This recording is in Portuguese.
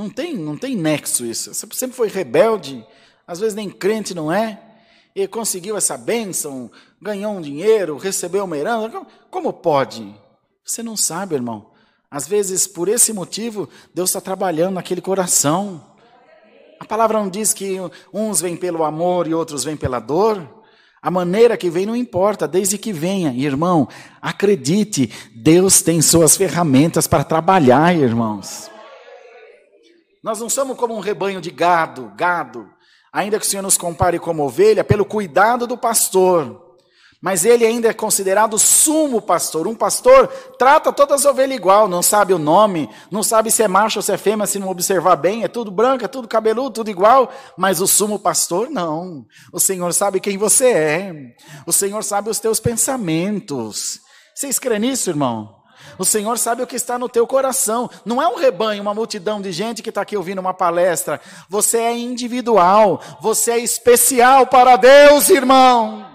Não tem, não tem nexo isso. Você sempre foi rebelde, às vezes nem crente não é, e conseguiu essa bênção, ganhou um dinheiro, recebeu uma herança. Como pode? Você não sabe, irmão. Às vezes, por esse motivo, Deus está trabalhando naquele coração. A palavra não diz que uns vêm pelo amor e outros vêm pela dor. A maneira que vem não importa, desde que venha. Irmão, acredite, Deus tem suas ferramentas para trabalhar, irmãos. Nós não somos como um rebanho de gado, gado, ainda que o Senhor nos compare como ovelha, pelo cuidado do pastor. Mas ele ainda é considerado sumo pastor. Um pastor trata todas as ovelhas igual, não sabe o nome, não sabe se é macho ou se é fêmea, se não observar bem, é tudo branco, é tudo cabeludo, tudo igual. Mas o sumo pastor, não. O Senhor sabe quem você é. O Senhor sabe os teus pensamentos. Vocês creem nisso, irmão? O Senhor sabe o que está no teu coração. Não é um rebanho, uma multidão de gente que está aqui ouvindo uma palestra. Você é individual. Você é especial para Deus, irmão.